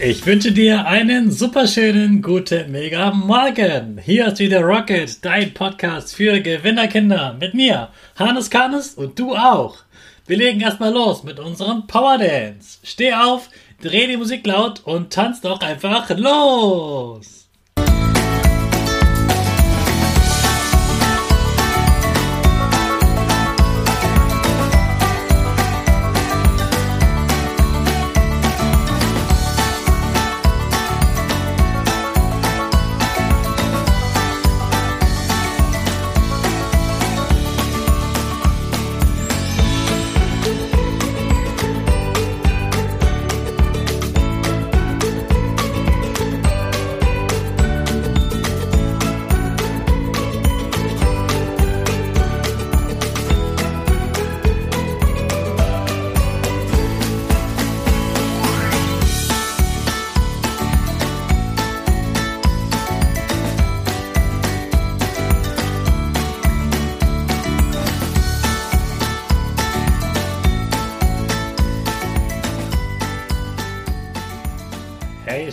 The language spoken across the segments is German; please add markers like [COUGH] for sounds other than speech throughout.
Ich wünsche dir einen superschönen guten Mega Morgen. Hier ist wieder Rocket, dein Podcast für Gewinnerkinder mit mir, Hannes Karnes und du auch. Wir legen erstmal los mit unserem Power Dance. Steh auf, dreh die Musik laut und tanz doch einfach los.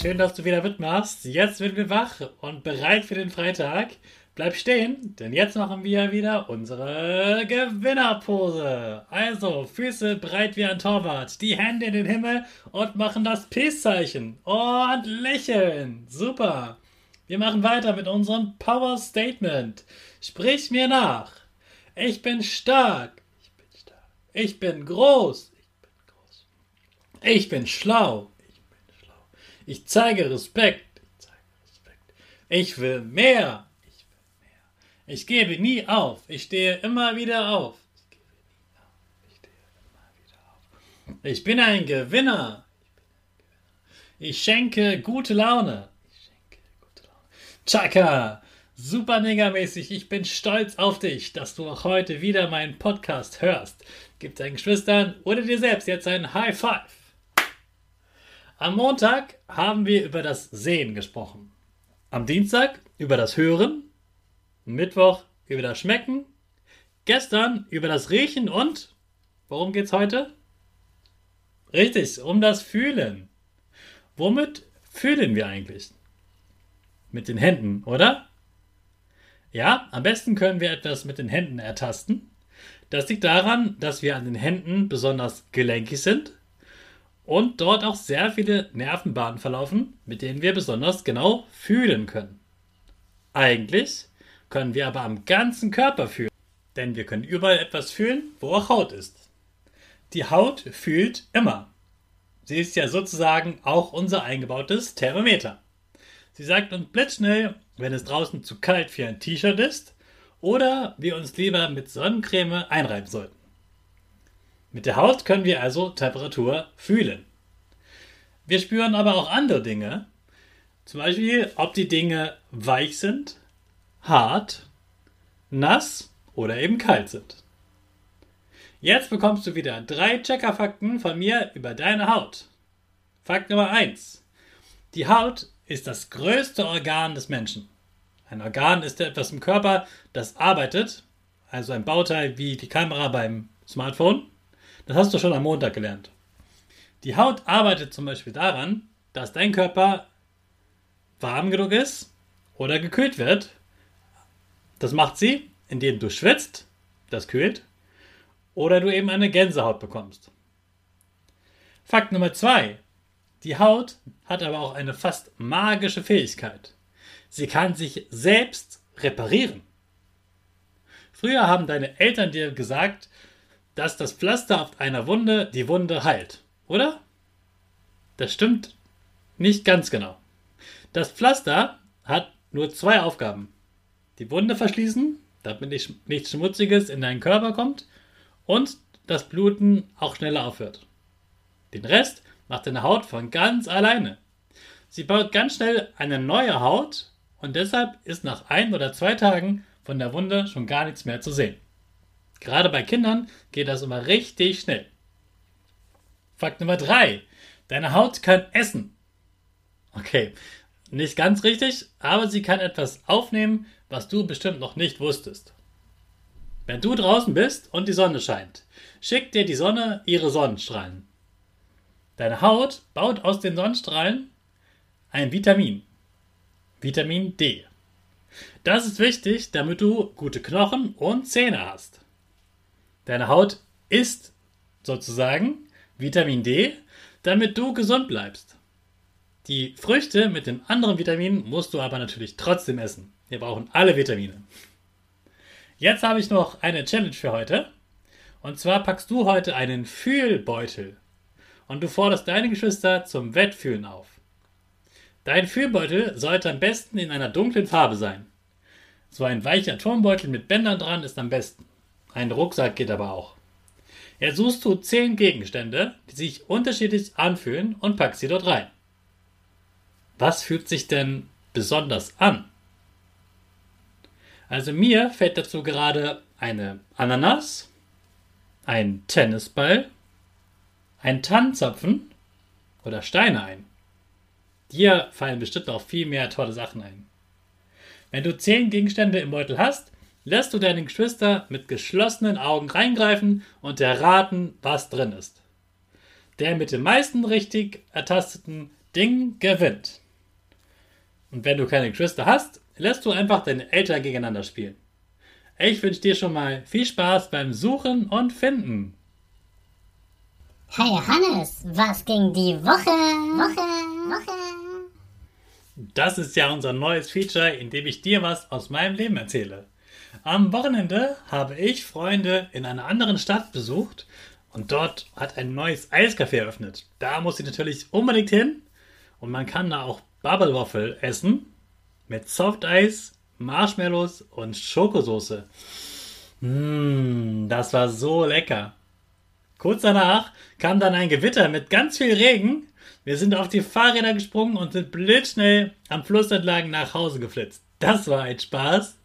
Schön, dass du wieder mitmachst. Jetzt sind wir wach und bereit für den Freitag. Bleib stehen, denn jetzt machen wir wieder unsere Gewinnerpose. Also, Füße breit wie ein Torwart, die Hände in den Himmel und machen das Peace-Zeichen. Und lächeln. Super. Wir machen weiter mit unserem Power Statement. Sprich mir nach. Ich bin stark. Ich bin stark. Ich bin groß. Ich bin groß. Ich bin schlau. Ich zeige Respekt. Ich will mehr. Ich gebe nie auf. Ich stehe immer wieder auf. Ich bin ein Gewinner. Ich schenke gute Laune. Chaka. Super megamäßig. Ich bin stolz auf dich, dass du auch heute wieder meinen Podcast hörst. Gib deinen Geschwistern oder dir selbst jetzt ein High Five. Am Montag haben wir über das Sehen gesprochen. Am Dienstag über das Hören. Mittwoch über das Schmecken. Gestern über das Riechen und worum geht's heute? Richtig, um das Fühlen. Womit fühlen wir eigentlich? Mit den Händen, oder? Ja, am besten können wir etwas mit den Händen ertasten. Das liegt daran, dass wir an den Händen besonders gelenkig sind und dort auch sehr viele Nervenbahnen verlaufen, mit denen wir besonders genau fühlen können. Eigentlich können wir aber am ganzen Körper fühlen, denn wir können überall etwas fühlen, wo auch Haut ist. Die Haut fühlt immer. Sie ist ja sozusagen auch unser eingebautes Thermometer. Sie sagt uns blitzschnell, wenn es draußen zu kalt für ein T-Shirt ist oder wir uns lieber mit Sonnencreme einreiben sollten. Mit der Haut können wir also Temperatur fühlen. Wir spüren aber auch andere Dinge. Zum Beispiel, ob die Dinge weich sind, hart, nass oder eben kalt sind. Jetzt bekommst du wieder drei Checkerfakten von mir über deine Haut. Fakt Nummer 1. Die Haut ist das größte Organ des Menschen. Ein Organ ist etwas im Körper, das arbeitet, also ein Bauteil wie die Kamera beim Smartphone. Das hast du schon am Montag gelernt. Die Haut arbeitet zum Beispiel daran, dass dein Körper warm genug ist oder gekühlt wird. Das macht sie, indem du schwitzt, das kühlt, oder du eben eine Gänsehaut bekommst. Fakt Nummer zwei: Die Haut hat aber auch eine fast magische Fähigkeit. Sie kann sich selbst reparieren. Früher haben deine Eltern dir gesagt, dass das Pflaster auf einer Wunde die Wunde heilt, oder? Das stimmt nicht ganz genau. Das Pflaster hat nur zwei Aufgaben. Die Wunde verschließen, damit nichts Schmutziges in deinen Körper kommt und das Bluten auch schneller aufhört. Den Rest macht deine Haut von ganz alleine. Sie baut ganz schnell eine neue Haut und deshalb ist nach ein oder zwei Tagen von der Wunde schon gar nichts mehr zu sehen. Gerade bei Kindern geht das immer richtig schnell. Fakt Nummer 3. Deine Haut kann essen. Okay, nicht ganz richtig, aber sie kann etwas aufnehmen, was du bestimmt noch nicht wusstest. Wenn du draußen bist und die Sonne scheint, schickt dir die Sonne ihre Sonnenstrahlen. Deine Haut baut aus den Sonnenstrahlen ein Vitamin. Vitamin D. Das ist wichtig, damit du gute Knochen und Zähne hast. Deine Haut isst sozusagen Vitamin D, damit du gesund bleibst. Die Früchte mit den anderen Vitaminen musst du aber natürlich trotzdem essen. Wir brauchen alle Vitamine. Jetzt habe ich noch eine Challenge für heute. Und zwar packst du heute einen Fühlbeutel und du forderst deine Geschwister zum Wettfühlen auf. Dein Fühlbeutel sollte am besten in einer dunklen Farbe sein. So ein weicher Turmbeutel mit Bändern dran ist am besten. Ein Rucksack geht aber auch. Jetzt suchst du zehn Gegenstände, die sich unterschiedlich anfühlen und packst sie dort rein. Was fühlt sich denn besonders an? Also mir fällt dazu gerade eine Ananas, ein Tennisball, ein Tannenzapfen oder Steine ein. Dir fallen bestimmt auch viel mehr tolle Sachen ein. Wenn du zehn Gegenstände im Beutel hast, lässt du deine Geschwister mit geschlossenen Augen reingreifen und erraten, was drin ist. Der mit den meisten richtig ertasteten Dingen gewinnt. Und wenn du keine Geschwister hast, lässt du einfach deine Eltern gegeneinander spielen. Ich wünsche dir schon mal viel Spaß beim Suchen und Finden. Hey Hannes, was ging die Woche? Woche, Woche. Das ist ja unser neues Feature, in dem ich dir was aus meinem Leben erzähle. Am Wochenende habe ich Freunde in einer anderen Stadt besucht und dort hat ein neues Eiscafé eröffnet. Da muss ich natürlich unbedingt hin und man kann da auch Bubble Waffle essen mit Softeis, Marshmallows und Schokosoße. Mmh, das war so lecker. Kurz danach kam dann ein Gewitter mit ganz viel Regen. Wir sind auf die Fahrräder gesprungen und sind blitzschnell am Fluss entlang nach Hause geflitzt. Das war ein Spaß.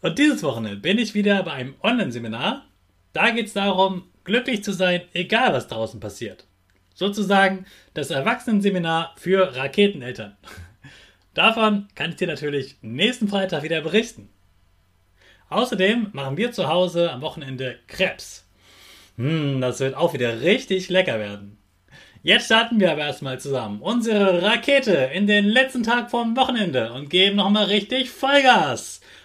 Und dieses Wochenende bin ich wieder bei einem Online-Seminar. Da geht es darum, glücklich zu sein, egal was draußen passiert. Sozusagen das Erwachsenenseminar für Raketeneltern. [LAUGHS] Davon kann ich dir natürlich nächsten Freitag wieder berichten. Außerdem machen wir zu Hause am Wochenende Krebs. Hm, das wird auch wieder richtig lecker werden. Jetzt starten wir aber erstmal zusammen unsere Rakete in den letzten Tag vom Wochenende und geben nochmal richtig Vollgas.